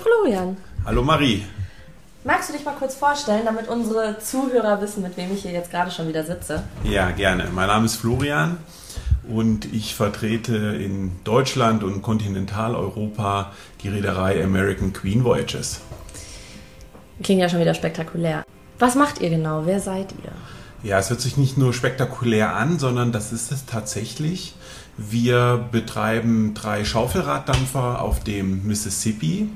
Florian. Hallo Marie. Magst du dich mal kurz vorstellen, damit unsere Zuhörer wissen, mit wem ich hier jetzt gerade schon wieder sitze? Ja, gerne. Mein Name ist Florian und ich vertrete in Deutschland und Kontinentaleuropa die Reederei American Queen Voyages. Klingt ja schon wieder spektakulär. Was macht ihr genau? Wer seid ihr? Ja, es hört sich nicht nur spektakulär an, sondern das ist es tatsächlich. Wir betreiben drei Schaufelraddampfer auf dem Mississippi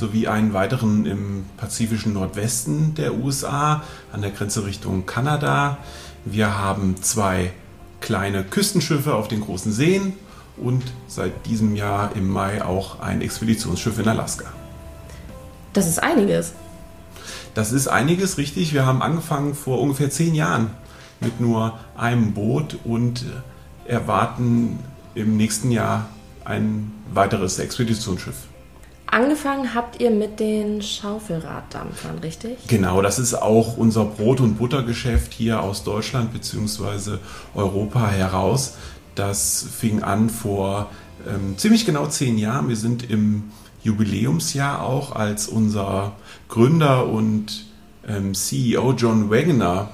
sowie einen weiteren im pazifischen Nordwesten der USA an der Grenze Richtung Kanada. Wir haben zwei kleine Küstenschiffe auf den großen Seen und seit diesem Jahr im Mai auch ein Expeditionsschiff in Alaska. Das ist einiges. Das ist einiges, richtig. Wir haben angefangen vor ungefähr zehn Jahren mit nur einem Boot und erwarten im nächsten Jahr ein weiteres Expeditionsschiff. Angefangen habt ihr mit den Schaufelraddampfern, richtig? Genau, das ist auch unser Brot- und Buttergeschäft hier aus Deutschland bzw. Europa heraus. Das fing an vor ähm, ziemlich genau zehn Jahren. Wir sind im Jubiläumsjahr auch, als unser Gründer und ähm, CEO John Wagner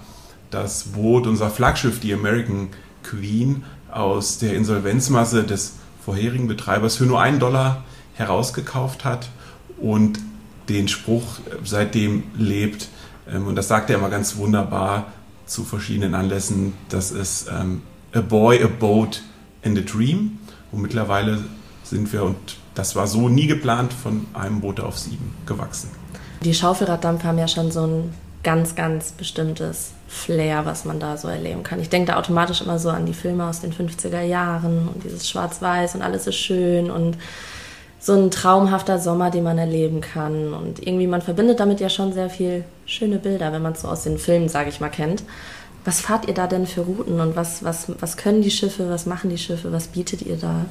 das Boot, unser Flaggschiff, die American Queen, aus der Insolvenzmasse des vorherigen Betreibers für nur einen Dollar herausgekauft hat und den Spruch seitdem lebt. Ähm, und das sagt er immer ganz wunderbar zu verschiedenen Anlässen. Das ist ähm, A Boy, a Boat and a Dream. Und mittlerweile sind wir, und das war so nie geplant, von einem Boot auf sieben gewachsen. Die Schaufelraddampfer haben ja schon so ein ganz, ganz bestimmtes Flair, was man da so erleben kann. Ich denke da automatisch immer so an die Filme aus den 50er Jahren und dieses Schwarz-Weiß und alles ist schön und so ein traumhafter Sommer, den man erleben kann. Und irgendwie, man verbindet damit ja schon sehr viel schöne Bilder, wenn man es so aus den Filmen, sage ich mal, kennt. Was fahrt ihr da denn für Routen und was, was, was können die Schiffe, was machen die Schiffe, was bietet ihr da?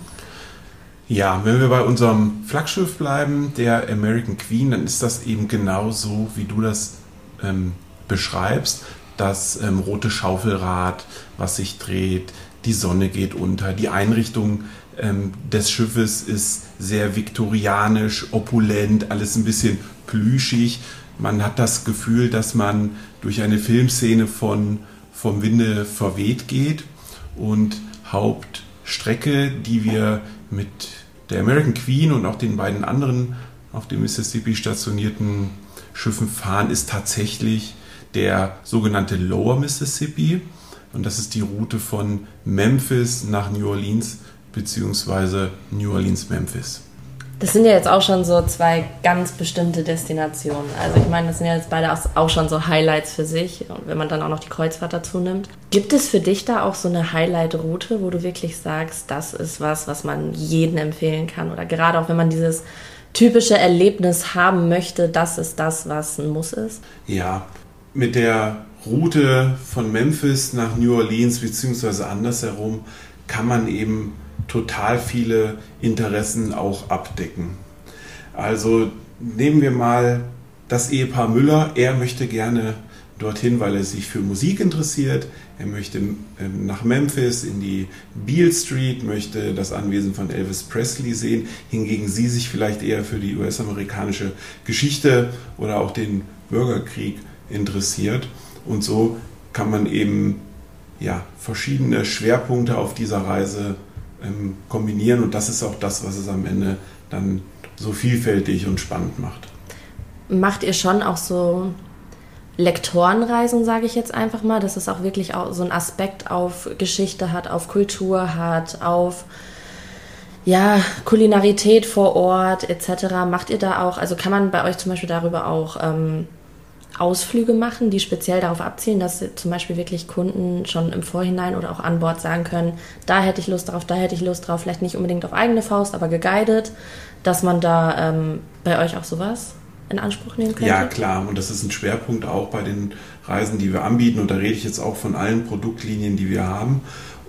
Ja, wenn wir bei unserem Flaggschiff bleiben, der American Queen, dann ist das eben genau so, wie du das ähm, beschreibst. Das ähm, rote Schaufelrad, was sich dreht, die Sonne geht unter, die Einrichtung ähm, des Schiffes ist sehr viktorianisch, opulent, alles ein bisschen plüschig. Man hat das Gefühl, dass man durch eine Filmszene von vom Winde verweht geht und Hauptstrecke, die wir mit der American Queen und auch den beiden anderen auf dem Mississippi stationierten Schiffen fahren, ist tatsächlich der sogenannte Lower Mississippi. Und das ist die Route von Memphis nach New Orleans beziehungsweise New Orleans Memphis. Das sind ja jetzt auch schon so zwei ganz bestimmte Destinationen. Also ich meine, das sind ja jetzt beide auch schon so Highlights für sich, wenn man dann auch noch die Kreuzfahrt dazu nimmt. Gibt es für dich da auch so eine Highlight-Route, wo du wirklich sagst, das ist was, was man jedem empfehlen kann? Oder gerade auch wenn man dieses typische Erlebnis haben möchte, das ist das, was ein Muss ist? Ja, mit der Route von Memphis nach New Orleans beziehungsweise andersherum kann man eben total viele Interessen auch abdecken. Also nehmen wir mal das Ehepaar Müller. Er möchte gerne dorthin, weil er sich für Musik interessiert. Er möchte ähm, nach Memphis in die Beale Street, möchte das Anwesen von Elvis Presley sehen. Hingegen sie sich vielleicht eher für die US-amerikanische Geschichte oder auch den Bürgerkrieg interessiert. Und so kann man eben ja, verschiedene Schwerpunkte auf dieser Reise ähm, kombinieren und das ist auch das, was es am Ende dann so vielfältig und spannend macht. Macht ihr schon auch so Lektorenreisen, sage ich jetzt einfach mal, dass es auch wirklich auch so einen Aspekt auf Geschichte hat, auf Kultur hat, auf ja, Kulinarität vor Ort etc. Macht ihr da auch, also kann man bei euch zum Beispiel darüber auch ähm, Ausflüge machen, die speziell darauf abzielen, dass zum Beispiel wirklich Kunden schon im Vorhinein oder auch an Bord sagen können, da hätte ich Lust drauf, da hätte ich Lust drauf, vielleicht nicht unbedingt auf eigene Faust, aber geguided, dass man da ähm, bei euch auch sowas in Anspruch nehmen könnte? Ja, klar. Und das ist ein Schwerpunkt auch bei den Reisen, die wir anbieten. Und da rede ich jetzt auch von allen Produktlinien, die wir haben.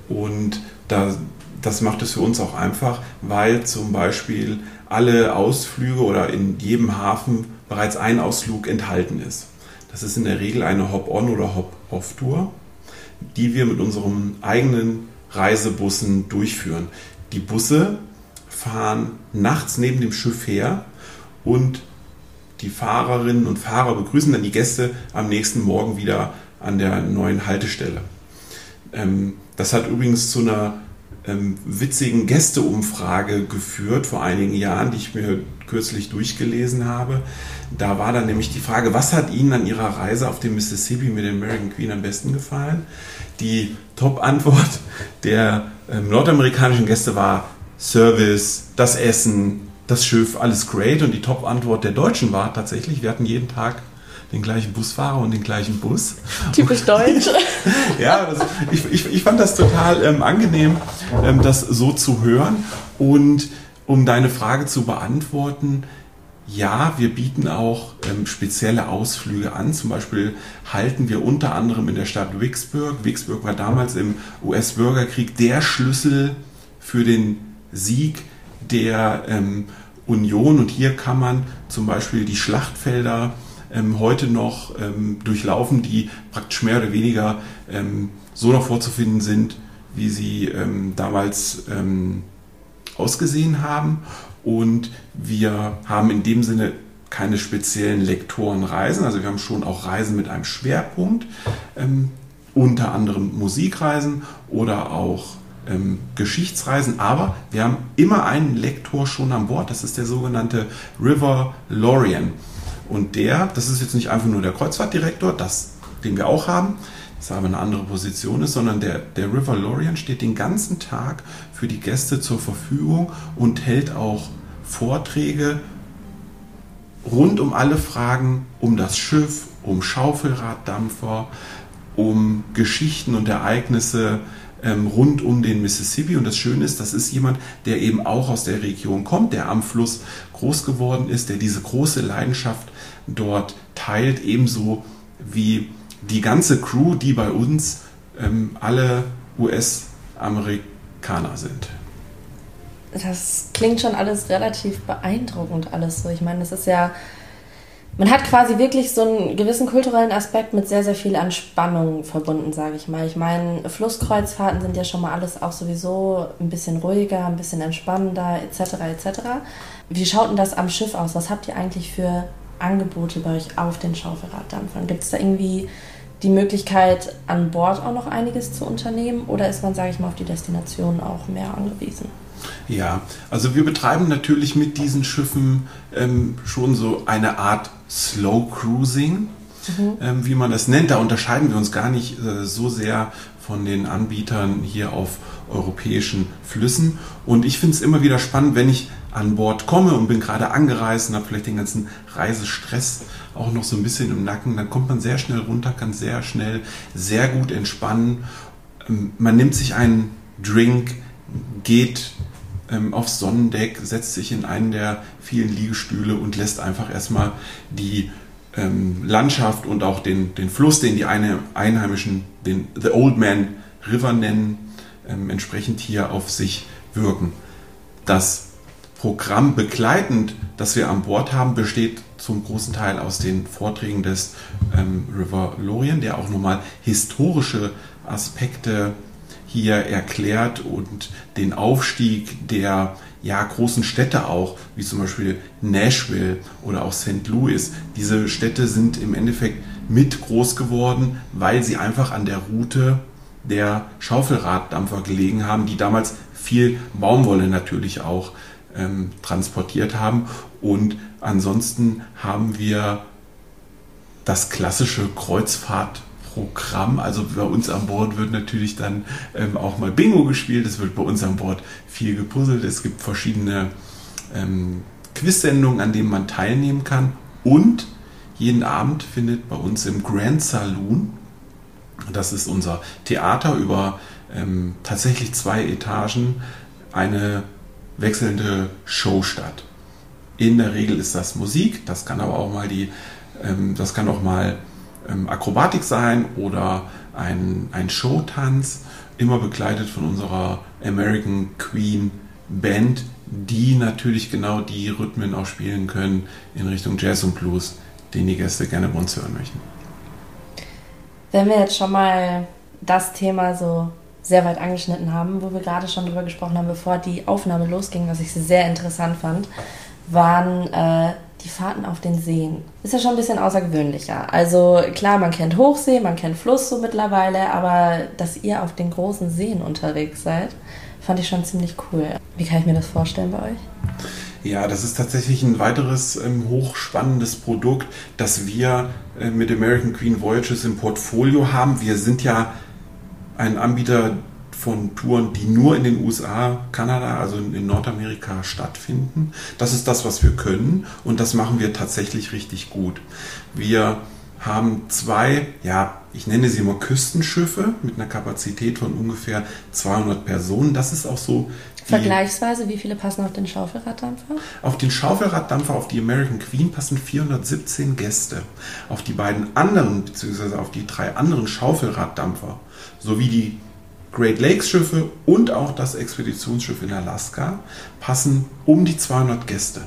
Und da, das macht es für uns auch einfach, weil zum Beispiel alle Ausflüge oder in jedem Hafen bereits ein Ausflug enthalten ist. Das ist in der Regel eine Hop-on oder Hop-off-Tour, die wir mit unseren eigenen Reisebussen durchführen. Die Busse fahren nachts neben dem Schiff her und die Fahrerinnen und Fahrer begrüßen dann die Gäste am nächsten Morgen wieder an der neuen Haltestelle. Ähm, das hat übrigens zu einer ähm, witzigen Gästeumfrage geführt vor einigen Jahren, die ich mir kürzlich durchgelesen habe. Da war dann nämlich die Frage, was hat Ihnen an Ihrer Reise auf dem Mississippi mit dem American Queen am besten gefallen? Die Top-Antwort der ähm, nordamerikanischen Gäste war Service, das Essen, das Schiff, alles great. Und die Top-Antwort der Deutschen war tatsächlich, wir hatten jeden Tag den gleichen Busfahrer und den gleichen Bus. Typisch deutsch. ja, das, ich, ich, ich, fand das total ähm, angenehm, ähm, das so zu hören. Und um deine Frage zu beantworten, ja, wir bieten auch ähm, spezielle Ausflüge an. Zum Beispiel halten wir unter anderem in der Stadt Vicksburg. Vicksburg war damals im US-Bürgerkrieg der Schlüssel für den Sieg der ähm, Union. Und hier kann man zum Beispiel die Schlachtfelder ähm, heute noch ähm, durchlaufen, die praktisch mehr oder weniger ähm, so noch vorzufinden sind, wie sie ähm, damals ausgesehen haben. Und wir haben in dem Sinne keine speziellen Lektorenreisen, also wir haben schon auch Reisen mit einem Schwerpunkt, ähm, unter anderem Musikreisen oder auch ähm, Geschichtsreisen, aber wir haben immer einen Lektor schon an Bord, das ist der sogenannte River Lorien. Und der, das ist jetzt nicht einfach nur der Kreuzfahrtdirektor, das, den wir auch haben, aber eine andere Position ist, sondern der, der River Lorien steht den ganzen Tag für die Gäste zur Verfügung und hält auch Vorträge rund um alle Fragen um das Schiff, um Schaufelraddampfer, um Geschichten und Ereignisse ähm, rund um den Mississippi. Und das Schöne ist, das ist jemand, der eben auch aus der Region kommt, der am Fluss groß geworden ist, der diese große Leidenschaft dort teilt, ebenso wie die ganze Crew, die bei uns ähm, alle US-Amerikaner sind. Das klingt schon alles relativ beeindruckend, alles so. Ich meine, das ist ja man hat quasi wirklich so einen gewissen kulturellen Aspekt mit sehr, sehr viel Entspannung verbunden, sage ich mal. Ich meine, Flusskreuzfahrten sind ja schon mal alles auch sowieso ein bisschen ruhiger, ein bisschen entspannender, etc. etc. Wie schaut denn das am Schiff aus? Was habt ihr eigentlich für Angebote bei euch auf den Schaufelraddampfern? Gibt es da irgendwie die Möglichkeit, an Bord auch noch einiges zu unternehmen oder ist man, sage ich mal, auf die Destination auch mehr angewiesen? Ja, also wir betreiben natürlich mit diesen Schiffen ähm, schon so eine Art Slow Cruising, mhm. ähm, wie man das nennt. Da unterscheiden wir uns gar nicht äh, so sehr von den Anbietern hier auf europäischen Flüssen. Und ich finde es immer wieder spannend, wenn ich an Bord komme und bin gerade angereist und habe vielleicht den ganzen Reisestress auch noch so ein bisschen im Nacken, dann kommt man sehr schnell runter, kann sehr schnell, sehr gut entspannen. Ähm, man nimmt sich einen Drink, geht ähm, aufs Sonnendeck, setzt sich in einen der vielen Liegestühle und lässt einfach erstmal die ähm, Landschaft und auch den, den Fluss, den die Einheimischen den The Old Man River nennen, ähm, entsprechend hier auf sich wirken. Das Programm begleitend, das wir an Bord haben, besteht zum großen Teil aus den Vorträgen des ähm, River Lorien, der auch nochmal historische Aspekte hier erklärt und den Aufstieg der ja, großen Städte auch, wie zum Beispiel Nashville oder auch St. Louis. Diese Städte sind im Endeffekt mit groß geworden, weil sie einfach an der Route der Schaufelraddampfer gelegen haben, die damals viel Baumwolle natürlich auch ähm, transportiert haben. Und ansonsten haben wir das klassische Kreuzfahrt Programm. Also bei uns an Bord wird natürlich dann ähm, auch mal Bingo gespielt. Es wird bei uns an Bord viel gepuzzelt. Es gibt verschiedene ähm, Quiz-Sendungen, an denen man teilnehmen kann. Und jeden Abend findet bei uns im Grand Saloon, das ist unser Theater über ähm, tatsächlich zwei Etagen, eine wechselnde Show statt. In der Regel ist das Musik, das kann aber auch mal die, ähm, das kann auch mal ähm, Akrobatik sein oder ein, ein Showtanz, immer begleitet von unserer American Queen Band, die natürlich genau die Rhythmen auch spielen können in Richtung Jazz und Blues, den die Gäste gerne bei uns hören möchten. Wenn wir jetzt schon mal das Thema so sehr weit angeschnitten haben, wo wir gerade schon drüber gesprochen haben, bevor die Aufnahme losging, was ich sehr interessant fand, waren äh, die Fahrten auf den Seen. Ist ja schon ein bisschen außergewöhnlicher. Also klar, man kennt Hochsee, man kennt Fluss so mittlerweile, aber dass ihr auf den großen Seen unterwegs seid, fand ich schon ziemlich cool. Wie kann ich mir das vorstellen bei euch? Ja, das ist tatsächlich ein weiteres ähm, hochspannendes Produkt, das wir äh, mit American Queen Voyages im Portfolio haben. Wir sind ja ein Anbieter von Touren, die nur in den USA, Kanada, also in Nordamerika stattfinden. Das ist das, was wir können und das machen wir tatsächlich richtig gut. Wir haben zwei, ja, ich nenne sie immer Küstenschiffe mit einer Kapazität von ungefähr 200 Personen. Das ist auch so. Vergleichsweise, wie viele passen auf den Schaufelraddampfer? Auf den Schaufelraddampfer, auf die American Queen passen 417 Gäste. Auf die beiden anderen, beziehungsweise auf die drei anderen Schaufelraddampfer, sowie die Great Lakes Schiffe und auch das Expeditionsschiff in Alaska passen um die 200 Gäste.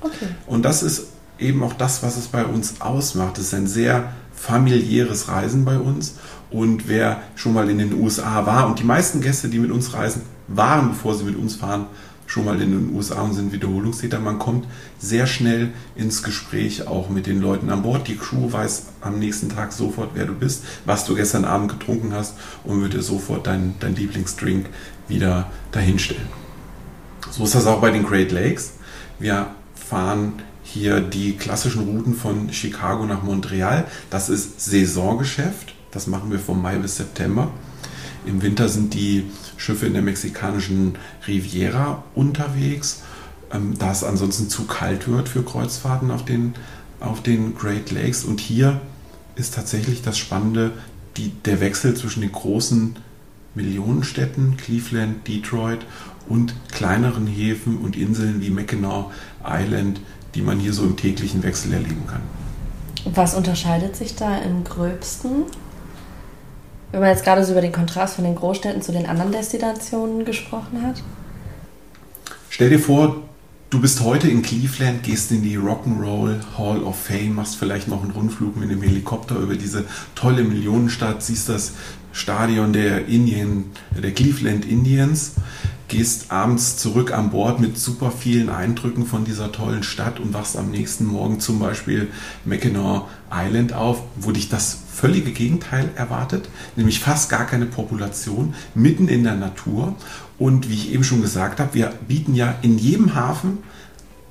Okay. Und das ist eben auch das, was es bei uns ausmacht. Es ist ein sehr familiäres Reisen bei uns. Und wer schon mal in den USA war und die meisten Gäste, die mit uns reisen, waren, bevor sie mit uns fahren, schon mal in den USA und sind Wiederholungstäter. Man kommt sehr schnell ins Gespräch auch mit den Leuten an Bord. Die Crew weiß am nächsten Tag sofort, wer du bist, was du gestern Abend getrunken hast und wird dir sofort dein, dein Lieblingsdrink wieder dahinstellen. So ist das auch bei den Great Lakes. Wir fahren hier die klassischen Routen von Chicago nach Montreal. Das ist Saisongeschäft. Das machen wir von Mai bis September. Im Winter sind die Schiffe in der mexikanischen Riviera unterwegs, ähm, da es ansonsten zu kalt wird für Kreuzfahrten auf den, auf den Great Lakes. Und hier ist tatsächlich das Spannende, die, der Wechsel zwischen den großen Millionenstädten, Cleveland, Detroit und kleineren Häfen und Inseln wie Mackinac Island, die man hier so im täglichen Wechsel erleben kann. Was unterscheidet sich da im gröbsten? Wenn man jetzt gerade so über den Kontrast von den Großstädten zu den anderen Destinationen gesprochen hat. Stell dir vor, du bist heute in Cleveland, gehst in die Rock'n'Roll Hall of Fame, machst vielleicht noch einen Rundflug mit einem Helikopter über diese tolle Millionenstadt, siehst das Stadion der Indian, der Cleveland Indians gehst abends zurück an Bord mit super vielen Eindrücken von dieser tollen Stadt und wachst am nächsten Morgen zum Beispiel Mackinac Island auf, wo dich das völlige Gegenteil erwartet, nämlich fast gar keine Population, mitten in der Natur. Und wie ich eben schon gesagt habe, wir bieten ja in jedem Hafen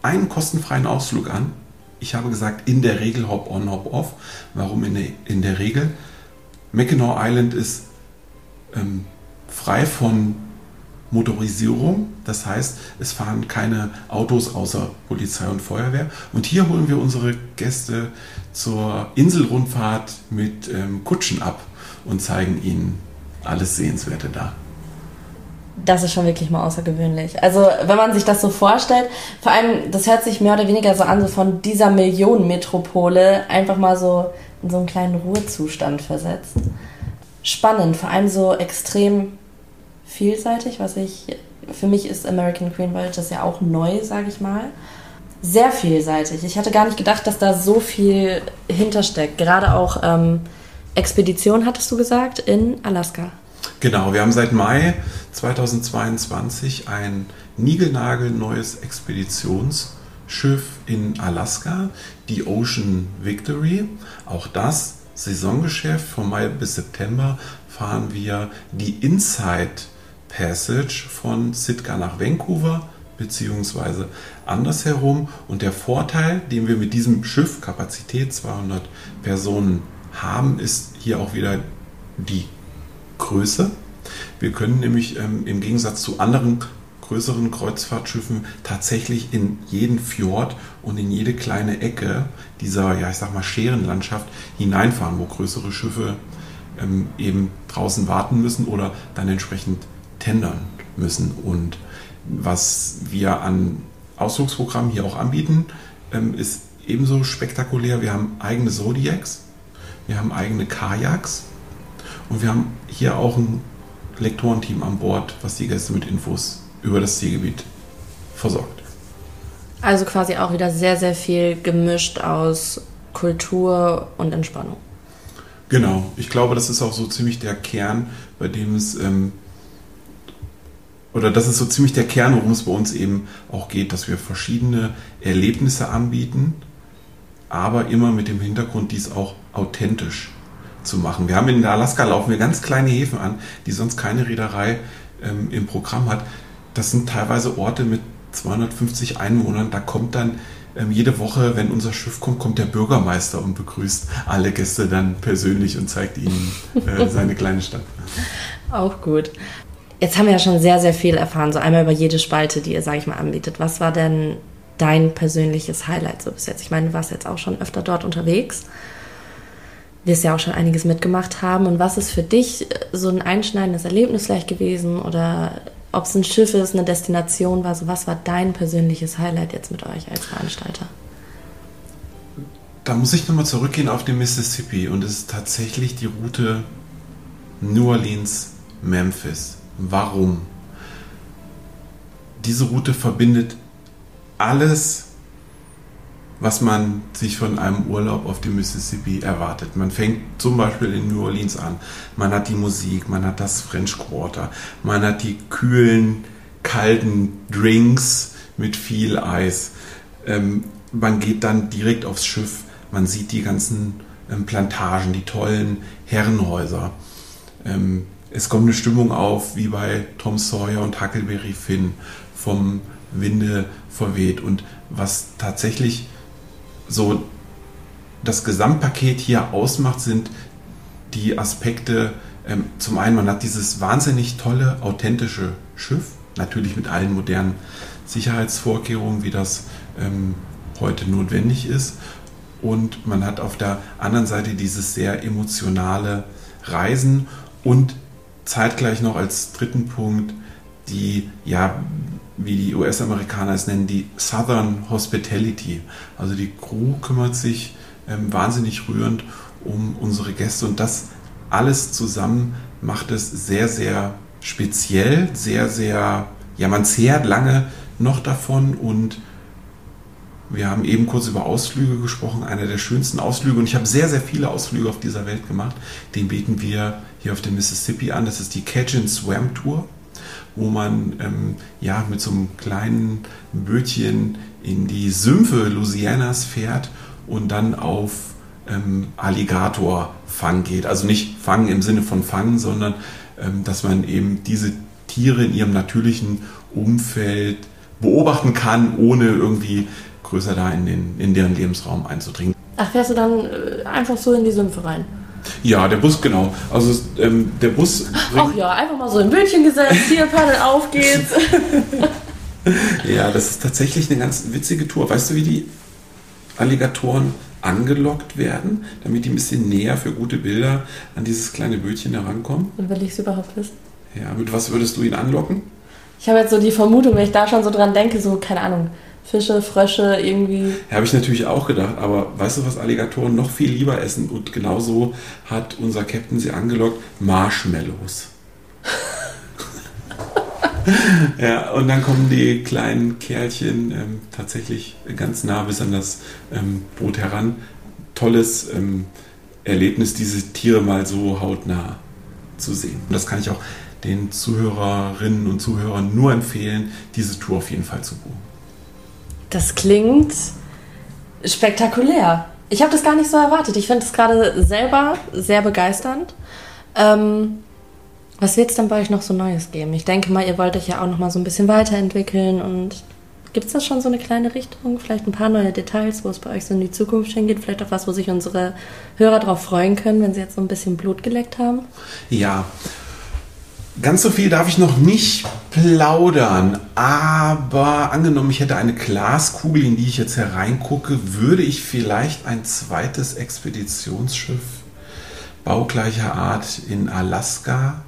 einen kostenfreien Ausflug an. Ich habe gesagt, in der Regel Hop-on, Hop-off. Warum in der, in der Regel? Mackinac Island ist ähm, frei von Motorisierung. Das heißt, es fahren keine Autos außer Polizei und Feuerwehr. Und hier holen wir unsere Gäste zur Inselrundfahrt mit ähm, Kutschen ab und zeigen ihnen alles Sehenswerte da. Das ist schon wirklich mal außergewöhnlich. Also, wenn man sich das so vorstellt, vor allem, das hört sich mehr oder weniger so an, so von dieser Millionenmetropole einfach mal so in so einen kleinen Ruhezustand versetzt. Spannend, vor allem so extrem vielseitig, was ich, für mich ist American Queen Voyages ja auch neu, sage ich mal. Sehr vielseitig. Ich hatte gar nicht gedacht, dass da so viel hintersteckt. Gerade auch ähm, Expedition, hattest du gesagt, in Alaska. Genau, wir haben seit Mai 2022 ein niegelnagelneues Expeditionsschiff in Alaska, die Ocean Victory. Auch das Saisongeschäft von Mai bis September fahren wir die Inside Passage von Sitka nach Vancouver beziehungsweise andersherum. Und der Vorteil, den wir mit diesem Schiff, Kapazität 200 Personen haben, ist hier auch wieder die Größe. Wir können nämlich ähm, im Gegensatz zu anderen größeren Kreuzfahrtschiffen tatsächlich in jeden Fjord und in jede kleine Ecke dieser, ja, ich sag mal, Scherenlandschaft hineinfahren, wo größere Schiffe ähm, eben draußen warten müssen oder dann entsprechend tendern müssen. Und was wir an Ausflugsprogrammen hier auch anbieten, ähm, ist ebenso spektakulär. Wir haben eigene Zodiacs, wir haben eigene Kajaks und wir haben hier auch ein Lektorenteam an Bord, was die Gäste mit Infos über das Zielgebiet versorgt. Also quasi auch wieder sehr, sehr viel gemischt aus Kultur und Entspannung. Genau, ich glaube, das ist auch so ziemlich der Kern, bei dem es ähm, oder das ist so ziemlich der Kern, worum es bei uns eben auch geht, dass wir verschiedene Erlebnisse anbieten, aber immer mit dem Hintergrund, dies auch authentisch zu machen. Wir haben in Alaska laufen wir ganz kleine Häfen an, die sonst keine Reederei ähm, im Programm hat. Das sind teilweise Orte mit 250 Einwohnern. Da kommt dann ähm, jede Woche, wenn unser Schiff kommt, kommt der Bürgermeister und begrüßt alle Gäste dann persönlich und zeigt ihnen äh, seine kleine Stadt. Auch gut. Jetzt haben wir ja schon sehr, sehr viel erfahren, so einmal über jede Spalte, die ihr, sage ich mal, anbietet. Was war denn dein persönliches Highlight so bis jetzt? Ich meine, du warst jetzt auch schon öfter dort unterwegs. Wirst ja auch schon einiges mitgemacht haben. Und was ist für dich äh, so ein einschneidendes Erlebnis vielleicht gewesen? Oder ob es ein Schiff ist, eine Destination war? So, was war dein persönliches Highlight jetzt mit euch als Veranstalter? Da muss ich nochmal zurückgehen auf den Mississippi. Und es ist tatsächlich die Route New Orleans-Memphis. Warum? Diese Route verbindet alles, was man sich von einem Urlaub auf dem Mississippi erwartet. Man fängt zum Beispiel in New Orleans an. Man hat die Musik, man hat das French Quarter, man hat die kühlen, kalten Drinks mit viel Eis. Ähm, man geht dann direkt aufs Schiff, man sieht die ganzen ähm, Plantagen, die tollen Herrenhäuser. Ähm, es kommt eine Stimmung auf wie bei Tom Sawyer und Huckleberry Finn vom Winde verweht. Und was tatsächlich so das Gesamtpaket hier ausmacht, sind die Aspekte. Ähm, zum einen, man hat dieses wahnsinnig tolle, authentische Schiff, natürlich mit allen modernen Sicherheitsvorkehrungen, wie das ähm, heute notwendig ist. Und man hat auf der anderen Seite dieses sehr emotionale Reisen und zeitgleich noch als dritten Punkt die ja wie die US-Amerikaner es nennen, die Southern Hospitality. Also die Crew kümmert sich ähm, wahnsinnig rührend um unsere Gäste und das alles zusammen macht es sehr, sehr speziell, sehr, sehr, ja, man zehrt lange noch davon und wir haben eben kurz über Ausflüge gesprochen, einer der schönsten Ausflüge und ich habe sehr, sehr viele Ausflüge auf dieser Welt gemacht. Den bieten wir hier auf dem Mississippi an. Das ist die and Swam Tour wo man ähm, ja mit so einem kleinen Bötchen in die Sümpfe Louisianas fährt und dann auf ähm, Alligatorfang geht. Also nicht Fangen im Sinne von Fangen, sondern ähm, dass man eben diese Tiere in ihrem natürlichen Umfeld beobachten kann, ohne irgendwie größer da in, den, in deren Lebensraum einzudringen. Ach, fährst du dann äh, einfach so in die Sümpfe rein? Ja, der Bus, genau. Also ähm, der Bus. Ach ja, einfach mal so ein Bötchen gesetzt, hier Paddel, auf geht's. ja, das ist tatsächlich eine ganz witzige Tour. Weißt du, wie die Alligatoren angelockt werden, damit die ein bisschen näher für gute Bilder an dieses kleine Bötchen herankommen? Und will ich es überhaupt wissen? Ja, mit was würdest du ihn anlocken? Ich habe jetzt so die Vermutung, wenn ich da schon so dran denke, so, keine Ahnung, Fische, Frösche irgendwie. Ja, habe ich natürlich auch gedacht, aber weißt du, was Alligatoren noch viel lieber essen? Und genauso hat unser Captain sie angelockt: Marshmallows. ja, und dann kommen die kleinen Kerlchen ähm, tatsächlich ganz nah bis an das ähm, Boot heran. Tolles ähm, Erlebnis, diese Tiere mal so hautnah zu sehen. Und das kann ich auch den Zuhörerinnen und Zuhörern nur empfehlen, diese Tour auf jeden Fall zu buchen. Das klingt spektakulär. Ich habe das gar nicht so erwartet. Ich finde es gerade selber sehr begeisternd. Ähm, was wird es denn bei euch noch so Neues geben? Ich denke mal, ihr wollt euch ja auch noch mal so ein bisschen weiterentwickeln und gibt es da schon so eine kleine Richtung? Vielleicht ein paar neue Details, wo es bei euch so in die Zukunft hingeht? Vielleicht auch was, wo sich unsere Hörer darauf freuen können, wenn sie jetzt so ein bisschen Blut geleckt haben? Ja, Ganz so viel darf ich noch nicht plaudern, aber angenommen, ich hätte eine Glaskugel, in die ich jetzt hereingucke, würde ich vielleicht ein zweites Expeditionsschiff baugleicher Art in Alaska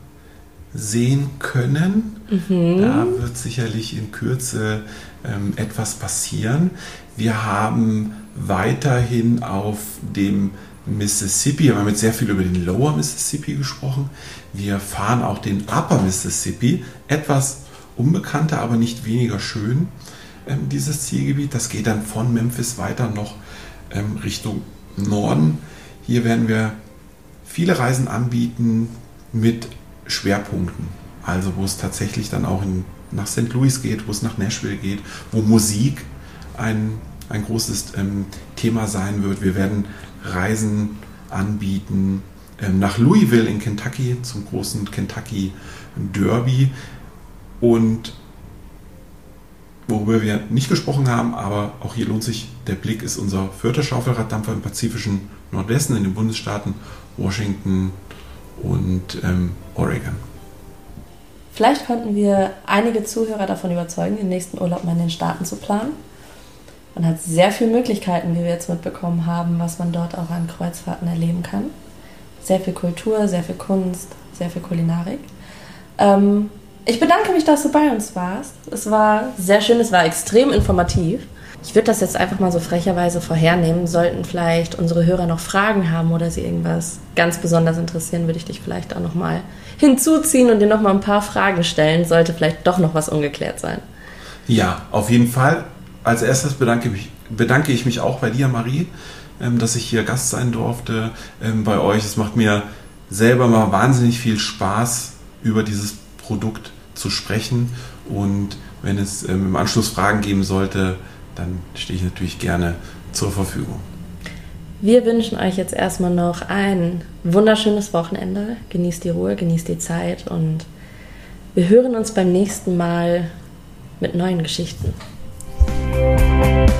sehen können. Mhm. Da wird sicherlich in Kürze ähm, etwas passieren. Wir haben weiterhin auf dem Mississippi, wir haben jetzt sehr viel über den Lower Mississippi gesprochen. Wir fahren auch den Upper Mississippi, etwas unbekannter, aber nicht weniger schön, ähm, dieses Zielgebiet. Das geht dann von Memphis weiter noch ähm, Richtung Norden. Hier werden wir viele Reisen anbieten mit Schwerpunkten. also wo es tatsächlich dann auch in, nach St. Louis geht, wo es nach Nashville geht, wo Musik ein, ein großes ähm, Thema sein wird. Wir werden Reisen anbieten ähm, nach Louisville in Kentucky zum großen Kentucky Derby und worüber wir nicht gesprochen haben, aber auch hier lohnt sich der Blick, ist unser vierter Schaufelraddampfer im pazifischen Nordwesten in den Bundesstaaten Washington und ähm, Oregon. Vielleicht konnten wir einige Zuhörer davon überzeugen, den nächsten Urlaub mal in den Staaten zu planen. Man hat sehr viele Möglichkeiten, wie wir jetzt mitbekommen haben, was man dort auch an Kreuzfahrten erleben kann. Sehr viel Kultur, sehr viel Kunst, sehr viel Kulinarik. Ähm, ich bedanke mich, dass du bei uns warst. Es war sehr schön, es war extrem informativ. Ich würde das jetzt einfach mal so frecherweise vorhernehmen. Sollten vielleicht unsere Hörer noch Fragen haben oder sie irgendwas ganz besonders interessieren, würde ich dich vielleicht auch noch mal hinzuziehen und dir noch mal ein paar Fragen stellen. Sollte vielleicht doch noch was ungeklärt sein. Ja, auf jeden Fall. Als erstes bedanke, mich, bedanke ich mich auch bei dir, Marie, ähm, dass ich hier Gast sein durfte ähm, bei euch. Es macht mir selber mal wahnsinnig viel Spaß, über dieses Produkt zu sprechen. Und wenn es ähm, im Anschluss Fragen geben sollte, dann stehe ich natürlich gerne zur Verfügung. Wir wünschen euch jetzt erstmal noch ein wunderschönes Wochenende. Genießt die Ruhe, genießt die Zeit und wir hören uns beim nächsten Mal mit neuen Geschichten. Música